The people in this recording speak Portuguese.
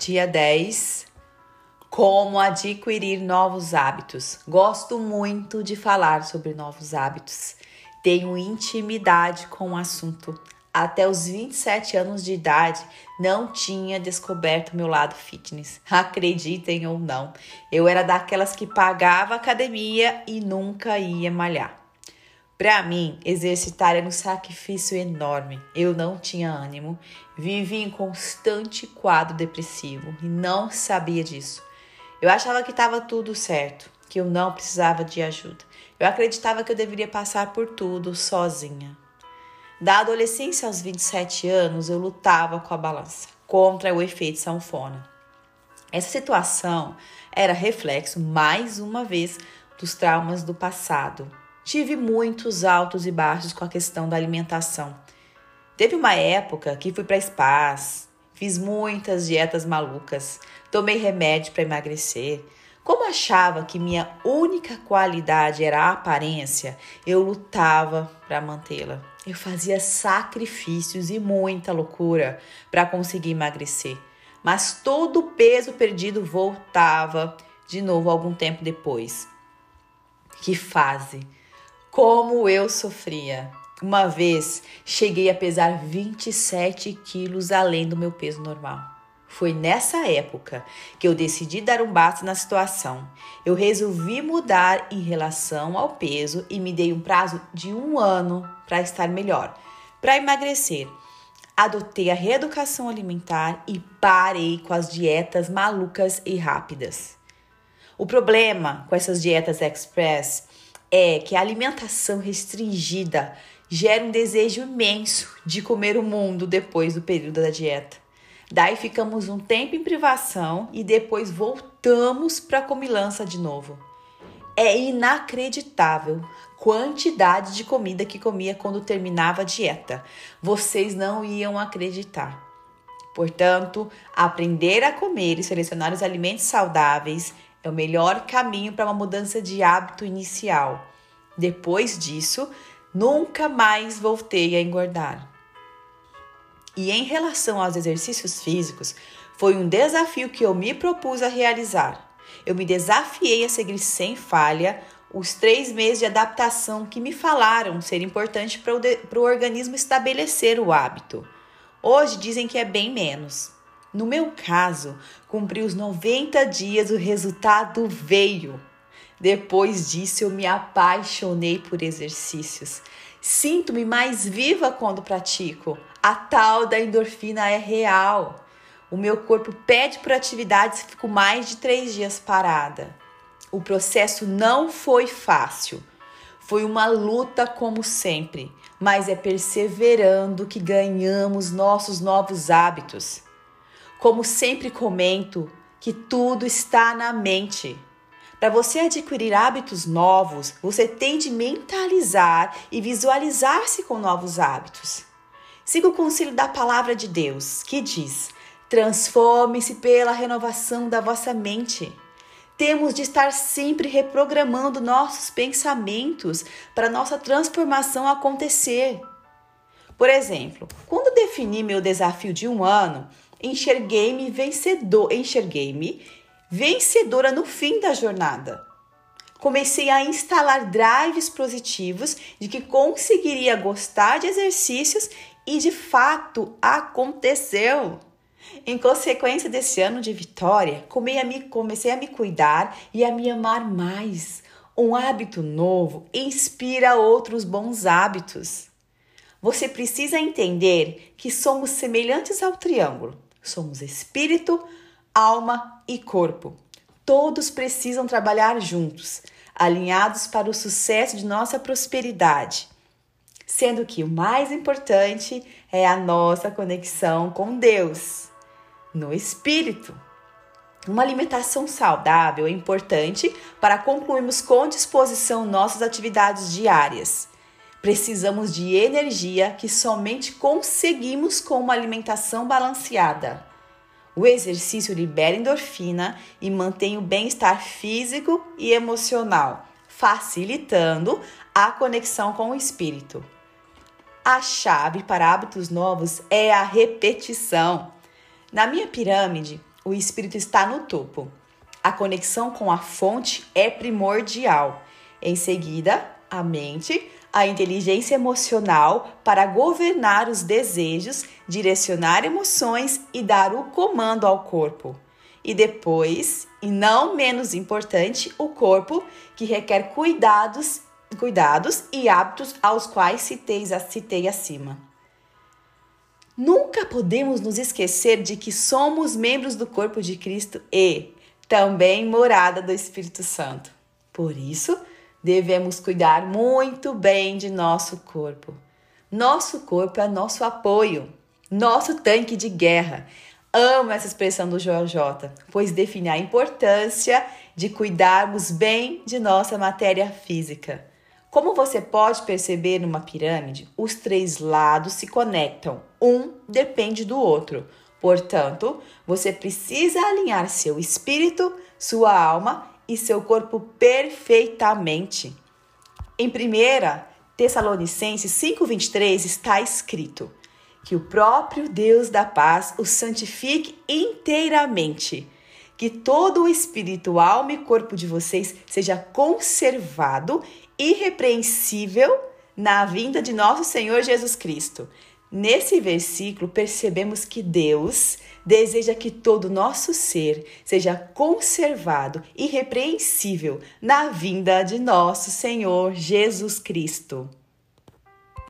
Dia 10. Como adquirir novos hábitos. Gosto muito de falar sobre novos hábitos. Tenho intimidade com o assunto. Até os 27 anos de idade, não tinha descoberto meu lado fitness. Acreditem ou não, eu era daquelas que pagava academia e nunca ia malhar. Para mim, exercitar era um sacrifício enorme. Eu não tinha ânimo, vivia em constante quadro depressivo e não sabia disso. Eu achava que estava tudo certo, que eu não precisava de ajuda. Eu acreditava que eu deveria passar por tudo sozinha. Da adolescência aos 27 anos, eu lutava com a balança contra o efeito sanfona. Essa situação era reflexo, mais uma vez, dos traumas do passado Tive muitos altos e baixos com a questão da alimentação. Teve uma época que fui para spas, fiz muitas dietas malucas, tomei remédio para emagrecer. Como achava que minha única qualidade era a aparência, eu lutava para mantê-la. Eu fazia sacrifícios e muita loucura para conseguir emagrecer, mas todo o peso perdido voltava de novo algum tempo depois. Que fase! Como eu sofria. Uma vez cheguei a pesar 27 quilos além do meu peso normal. Foi nessa época que eu decidi dar um basta na situação. Eu resolvi mudar em relação ao peso e me dei um prazo de um ano para estar melhor, para emagrecer. Adotei a reeducação alimentar e parei com as dietas malucas e rápidas. O problema com essas dietas express é que a alimentação restringida gera um desejo imenso de comer o mundo depois do período da dieta. Daí ficamos um tempo em privação e depois voltamos para a comilança de novo. É inacreditável quantidade de comida que comia quando terminava a dieta. Vocês não iam acreditar. Portanto, aprender a comer e selecionar os alimentos saudáveis é o melhor caminho para uma mudança de hábito inicial. Depois disso, nunca mais voltei a engordar. E em relação aos exercícios físicos, foi um desafio que eu me propus a realizar. Eu me desafiei a seguir sem falha os três meses de adaptação que me falaram ser importante para o organismo estabelecer o hábito. Hoje dizem que é bem menos. No meu caso, cumpri os 90 dias, o resultado veio. Depois disso, eu me apaixonei por exercícios. Sinto-me mais viva quando pratico. A tal da endorfina é real. O meu corpo pede por atividades e fico mais de três dias parada. O processo não foi fácil. Foi uma luta como sempre, mas é perseverando que ganhamos nossos novos hábitos. Como sempre comento, que tudo está na mente. Para você adquirir hábitos novos, você tem de mentalizar e visualizar-se com novos hábitos. Siga o conselho da palavra de Deus, que diz: transforme-se pela renovação da vossa mente. Temos de estar sempre reprogramando nossos pensamentos para nossa transformação acontecer. Por exemplo, quando defini meu desafio de um ano, enxerguei-me vencedor, enxerguei-me vencedora no fim da jornada. Comecei a instalar drives positivos de que conseguiria gostar de exercícios e de fato aconteceu. Em consequência desse ano de vitória, comecei a me cuidar e a me amar mais. Um hábito novo inspira outros bons hábitos. Você precisa entender que somos semelhantes ao triângulo. Somos espírito, alma e corpo. Todos precisam trabalhar juntos, alinhados para o sucesso de nossa prosperidade. Sendo que o mais importante é a nossa conexão com Deus, no espírito. Uma alimentação saudável é importante para concluirmos com disposição nossas atividades diárias. Precisamos de energia que somente conseguimos com uma alimentação balanceada. O exercício libera endorfina e mantém o bem-estar físico e emocional, facilitando a conexão com o espírito. A chave para hábitos novos é a repetição. Na minha pirâmide, o espírito está no topo. A conexão com a fonte é primordial. Em seguida, a mente, a inteligência emocional para governar os desejos, direcionar emoções e dar o comando ao corpo. E depois, e não menos importante, o corpo, que requer cuidados, cuidados e hábitos aos quais citei, citei acima. Nunca podemos nos esquecer de que somos membros do corpo de Cristo e também morada do Espírito Santo. Por isso, devemos cuidar muito bem de nosso corpo. Nosso corpo é nosso apoio, nosso tanque de guerra. Amo essa expressão do JJ, pois define a importância de cuidarmos bem de nossa matéria física. Como você pode perceber numa pirâmide, os três lados se conectam, um depende do outro. Portanto, você precisa alinhar seu espírito, sua alma e seu corpo perfeitamente. Em 1 Tessalonicenses 5,23 está escrito que o próprio Deus da paz o santifique inteiramente, que todo o espírito, alma e corpo de vocês seja conservado irrepreensível na vinda de nosso Senhor Jesus Cristo. Nesse versículo, percebemos que Deus deseja que todo nosso ser seja conservado, irrepreensível, na vinda de nosso Senhor Jesus Cristo.